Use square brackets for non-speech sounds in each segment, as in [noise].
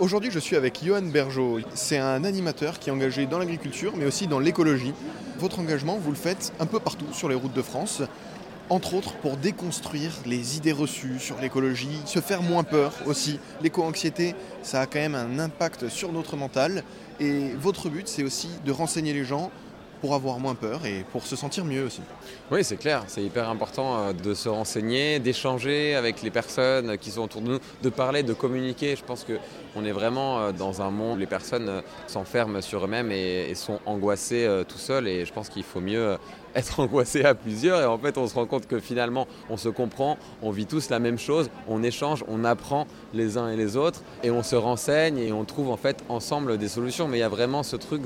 Aujourd'hui, je suis avec Johan Bergeau. C'est un animateur qui est engagé dans l'agriculture, mais aussi dans l'écologie. Votre engagement, vous le faites un peu partout sur les routes de France, entre autres pour déconstruire les idées reçues sur l'écologie, se faire moins peur aussi. L'éco-anxiété, ça a quand même un impact sur notre mental. Et votre but, c'est aussi de renseigner les gens pour avoir moins peur et pour se sentir mieux aussi. Oui, c'est clair, c'est hyper important euh, de se renseigner, d'échanger avec les personnes qui sont autour de nous, de parler, de communiquer. Je pense qu'on est vraiment euh, dans un monde où les personnes euh, s'enferment sur eux-mêmes et, sont angoissées tout seuls et je pense qu'il faut mieux être angoissé à plusieurs et en fait on se rend compte que finalement on se comprend, on vit tous la même chose, on échange, on apprend les uns et les autres et on se renseigne et on trouve en fait ensemble des solutions mais il y a vraiment ce truc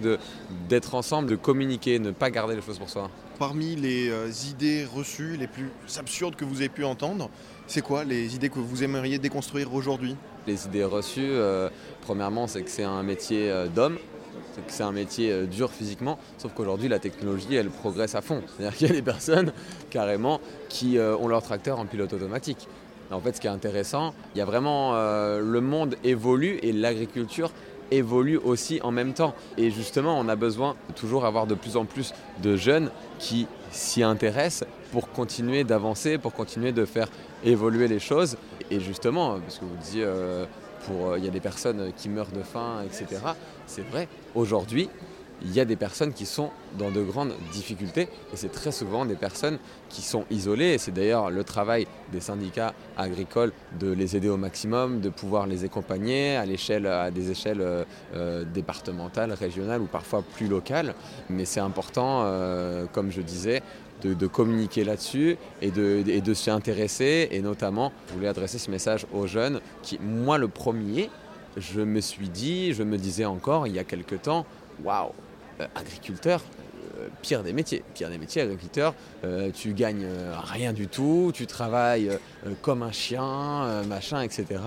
d'être ensemble, de communiquer, ne pas garder les choses pour soi. Parmi les euh, idées reçues les plus absurdes que vous avez pu entendre, c'est quoi les idées que vous aimeriez déconstruire aujourd'hui? Les idées reçues, euh, premièrement c'est que c'est un métier euh, d'homme c'est un métier dur physiquement, sauf qu'aujourd'hui la technologie elle progresse à fond. [laughs] C'est-à-dire qu'il y a des personnes carrément qui ont leur tracteur en pilote automatique. En fait, ce qui est intéressant, il y a vraiment euh, le monde évolue et l'agriculture évolue aussi en même temps. Et justement, on a besoin toujours avoir de plus en plus de jeunes qui s'y intéressent pour continuer d'avancer, pour continuer de faire évoluer les choses. Et justement, parce que vous disiez, euh, il y a des personnes qui meurent de faim, etc. C'est vrai, aujourd'hui, il y a des personnes qui sont dans de grandes difficultés et c'est très souvent des personnes qui sont isolées et c'est d'ailleurs le travail des syndicats agricoles de les aider au maximum, de pouvoir les accompagner à, des échelles euh, euh, départementales, régionales ou parfois plus locales. Mais c'est important, comme je disais, de, communiquer là-dessus et de, et de s'y intéresser. Et notamment, je voulais adresser ce message aux jeunes qui, moi le premier, je me suis dit, je me disais encore il y a quelque temps, waouh, euh, agriculteur, euh, pire des métiers, pire des métiers, agriculteur, euh, tu gagnes rien du tout, tu travailles comme un chien, machin, etc.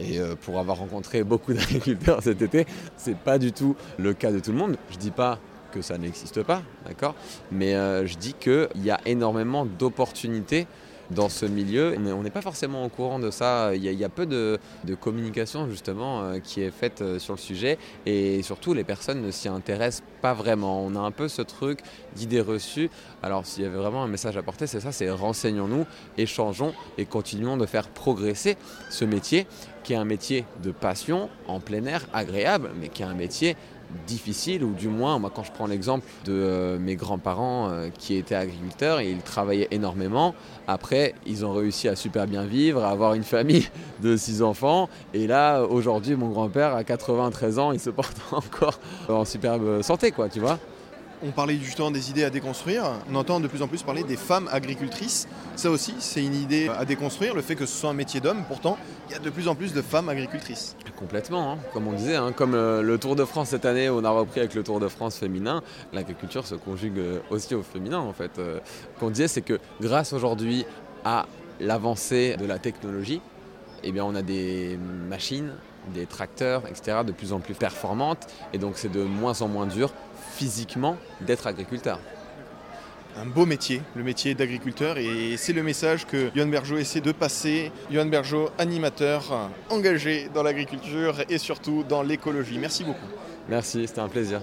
Et pour avoir rencontré beaucoup [laughs] d'agriculteurs cet été, c'est pas du tout le cas de tout le monde. Je dis pas que ça n'existe pas, d'accord? Mais je dis qu'il y a énormément d'opportunités dans ce milieu. On n'est pas forcément au courant de ça. Il y a, peu de, communication justement euh, qui est faite euh, sur le sujet et surtout les personnes ne s'y intéressent pas vraiment. On a un peu ce truc d'idées reçues. Alors s'il y avait vraiment un message à porter, c'est ça, c'est renseignons-nous, échangeons et continuons de faire progresser ce métier qui est un métier de passion en plein air agréable, mais qui est un métier difficile, ou du moins, moi quand je prends l'exemple de euh, mes grands-parents euh, qui étaient agriculteurs, et ils travaillaient énormément, après ils ont réussi à super bien vivre, à avoir une famille [laughs] de six enfants, et là aujourd'hui mon grand-père a 93 ans, il se porte [laughs] encore en superbe santé, quoi, tu vois. On parlait justement des idées à déconstruire. On entend de plus en plus parler des femmes agricultrices. Ça aussi, c'est une idée à déconstruire, le fait que ce soit un métier d'homme. Pourtant, il y a de plus en plus de femmes agricultrices. Complètement, hein. comme on disait, hein. comme euh, le Tour de France cette année, on a repris avec le Tour de France féminin, l'agriculture se conjugue euh, aussi au féminin en fait. Euh, ce qu'on disait, c'est que grâce aujourd'hui à l'avancée de la technologie, eh bien, on a des machines, des tracteurs, etc., de plus en plus performantes. Et donc, c'est de moins en moins dur physiquement d'être agriculteur. Un beau métier, le métier d'agriculteur, et c'est le message que Johan Bergeau essaie de passer. Johan Bergeau, animateur, engagé dans l'agriculture et surtout dans l'écologie. Merci beaucoup. Merci, c'était un plaisir.